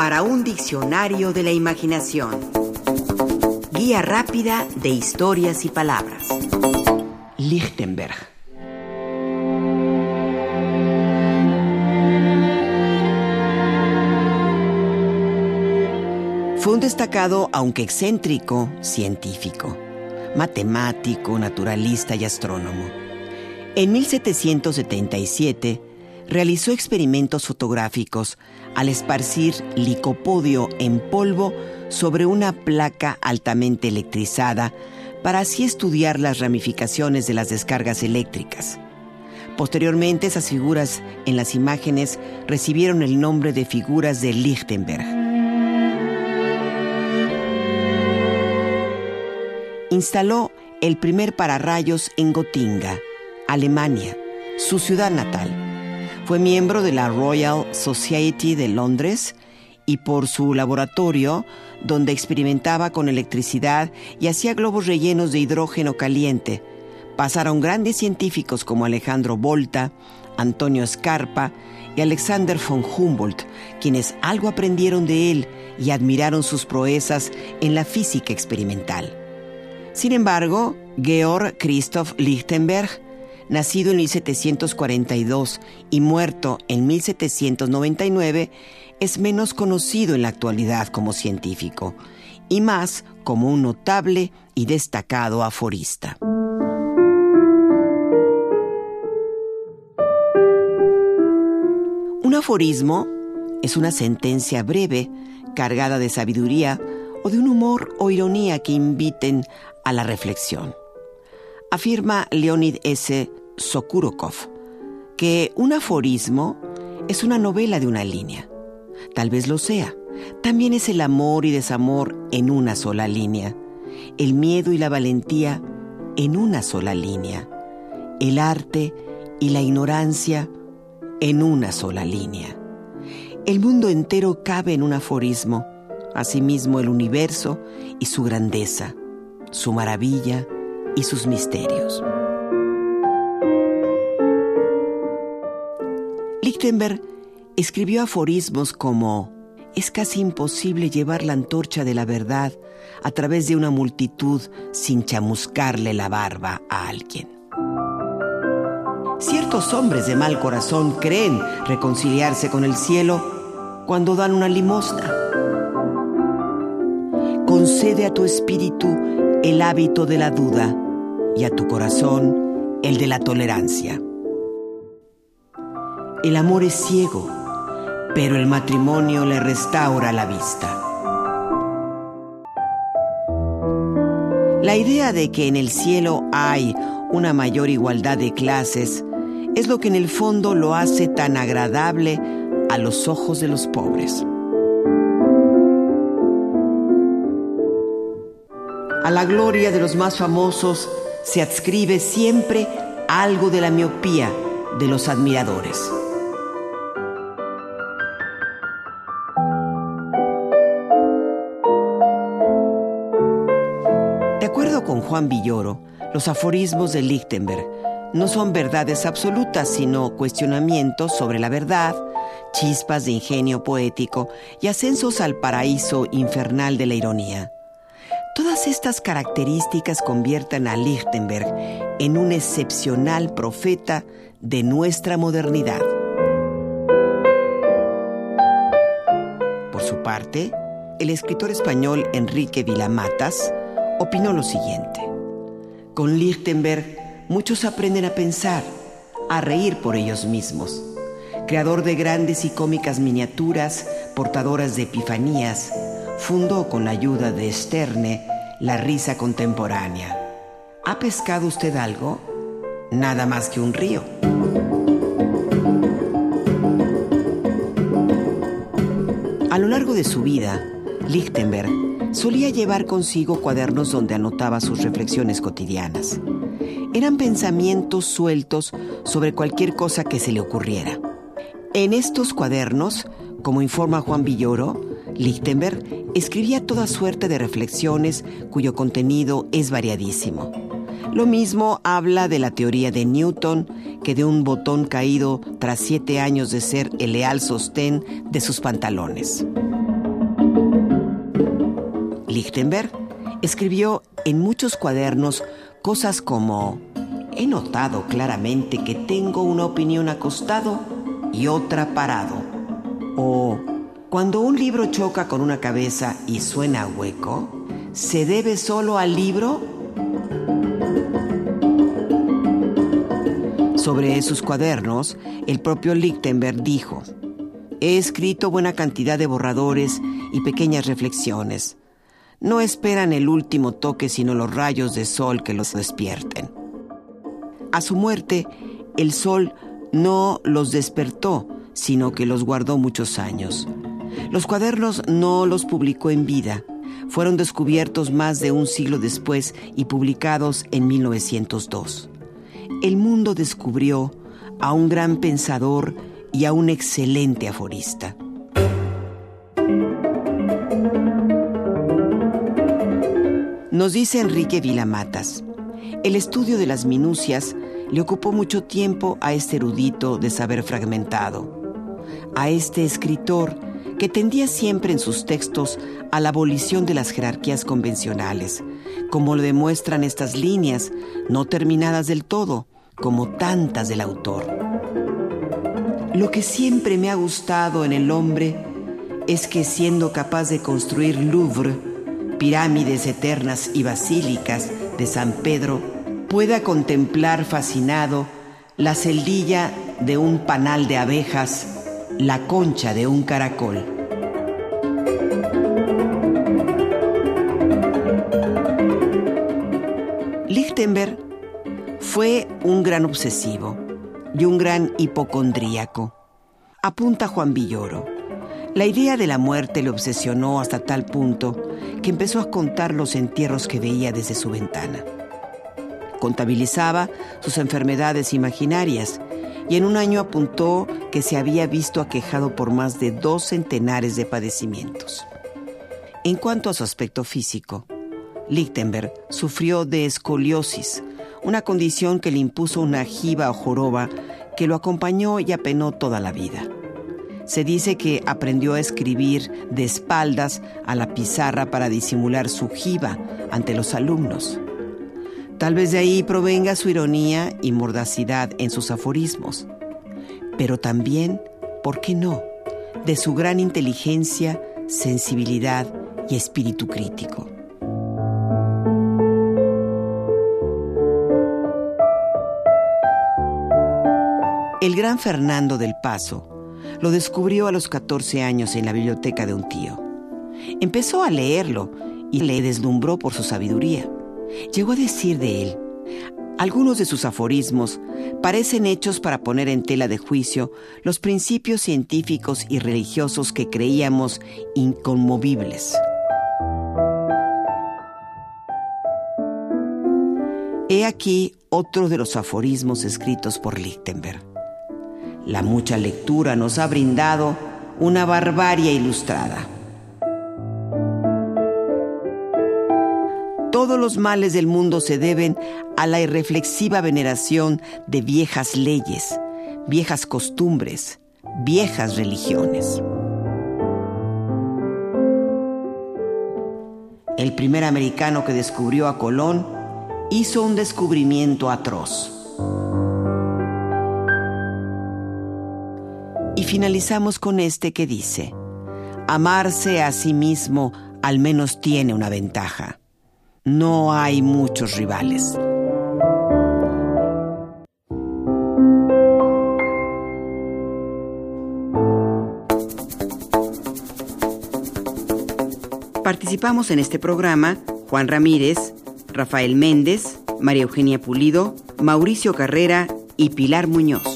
para un diccionario de la imaginación. Guía rápida de historias y palabras. Lichtenberg. Fue un destacado, aunque excéntrico, científico, matemático, naturalista y astrónomo. En 1777 realizó experimentos fotográficos al esparcir licopodio en polvo sobre una placa altamente electrizada para así estudiar las ramificaciones de las descargas eléctricas. Posteriormente, esas figuras en las imágenes recibieron el nombre de figuras de Lichtenberg. Instaló el primer pararrayos en Gotinga, Alemania, su ciudad natal. Fue miembro de la Royal Society de Londres y por su laboratorio, donde experimentaba con electricidad y hacía globos rellenos de hidrógeno caliente, pasaron grandes científicos como Alejandro Volta, Antonio Scarpa y Alexander von Humboldt, quienes algo aprendieron de él y admiraron sus proezas en la física experimental. Sin embargo, Georg Christoph Lichtenberg nacido en 1742 y muerto en 1799, es menos conocido en la actualidad como científico y más como un notable y destacado aforista. Un aforismo es una sentencia breve, cargada de sabiduría o de un humor o ironía que inviten a la reflexión. Afirma Leonid S. Sokurokov que un aforismo es una novela de una línea. Tal vez lo sea. También es el amor y desamor en una sola línea. El miedo y la valentía en una sola línea. El arte y la ignorancia en una sola línea. El mundo entero cabe en un aforismo, asimismo el universo y su grandeza, su maravilla y sus misterios. Lichtenberg escribió aforismos como es casi imposible llevar la antorcha de la verdad a través de una multitud sin chamuscarle la barba a alguien. Ciertos hombres de mal corazón creen reconciliarse con el cielo cuando dan una limosna. Concede a tu espíritu el hábito de la duda y a tu corazón el de la tolerancia. El amor es ciego, pero el matrimonio le restaura la vista. La idea de que en el cielo hay una mayor igualdad de clases es lo que en el fondo lo hace tan agradable a los ojos de los pobres. A la gloria de los más famosos se adscribe siempre algo de la miopía de los admiradores. Con Juan Villoro, los aforismos de Lichtenberg no son verdades absolutas, sino cuestionamientos sobre la verdad, chispas de ingenio poético y ascensos al paraíso infernal de la ironía. Todas estas características convierten a Lichtenberg en un excepcional profeta de nuestra modernidad. Por su parte, el escritor español Enrique Vilamatas opinó lo siguiente. Con Lichtenberg muchos aprenden a pensar, a reír por ellos mismos. Creador de grandes y cómicas miniaturas, portadoras de epifanías, fundó con la ayuda de Sterne la risa contemporánea. ¿Ha pescado usted algo? Nada más que un río. A lo largo de su vida, Lichtenberg solía llevar consigo cuadernos donde anotaba sus reflexiones cotidianas. Eran pensamientos sueltos sobre cualquier cosa que se le ocurriera. En estos cuadernos, como informa Juan Villoro, Lichtenberg escribía toda suerte de reflexiones cuyo contenido es variadísimo. Lo mismo habla de la teoría de Newton, que de un botón caído tras siete años de ser el leal sostén de sus pantalones. Lichtenberg escribió en muchos cuadernos cosas como, he notado claramente que tengo una opinión acostado y otra parado. O, cuando un libro choca con una cabeza y suena hueco, ¿se debe solo al libro? Sobre sus cuadernos, el propio Lichtenberg dijo, He escrito buena cantidad de borradores y pequeñas reflexiones. No esperan el último toque sino los rayos de sol que los despierten. A su muerte, el sol no los despertó, sino que los guardó muchos años. Los cuadernos no los publicó en vida, fueron descubiertos más de un siglo después y publicados en 1902. El mundo descubrió a un gran pensador y a un excelente aforista. Nos dice Enrique Vilamatas, el estudio de las minucias le ocupó mucho tiempo a este erudito de saber fragmentado, a este escritor que tendía siempre en sus textos a la abolición de las jerarquías convencionales, como lo demuestran estas líneas, no terminadas del todo, como tantas del autor. Lo que siempre me ha gustado en el hombre es que siendo capaz de construir Louvre, pirámides eternas y basílicas de San Pedro, pueda contemplar fascinado la celdilla de un panal de abejas, la concha de un caracol. Lichtenberg fue un gran obsesivo y un gran hipocondríaco. Apunta Juan Villoro. La idea de la muerte le obsesionó hasta tal punto que empezó a contar los entierros que veía desde su ventana. Contabilizaba sus enfermedades imaginarias y en un año apuntó que se había visto aquejado por más de dos centenares de padecimientos. En cuanto a su aspecto físico, Lichtenberg sufrió de escoliosis, una condición que le impuso una jiba o joroba que lo acompañó y apenó toda la vida. Se dice que aprendió a escribir de espaldas a la pizarra para disimular su jiba ante los alumnos. Tal vez de ahí provenga su ironía y mordacidad en sus aforismos, pero también, ¿por qué no?, de su gran inteligencia, sensibilidad y espíritu crítico. El gran Fernando del Paso lo descubrió a los 14 años en la biblioteca de un tío. Empezó a leerlo y le deslumbró por su sabiduría. Llegó a decir de él, algunos de sus aforismos parecen hechos para poner en tela de juicio los principios científicos y religiosos que creíamos inconmovibles. He aquí otro de los aforismos escritos por Lichtenberg. La mucha lectura nos ha brindado una barbarie ilustrada. Todos los males del mundo se deben a la irreflexiva veneración de viejas leyes, viejas costumbres, viejas religiones. El primer americano que descubrió a Colón hizo un descubrimiento atroz. Finalizamos con este que dice, amarse a sí mismo al menos tiene una ventaja no hay muchos rivales. Participamos en este programa Juan Ramírez, Rafael Méndez, María Eugenia Pulido, Mauricio Carrera y Pilar Muñoz.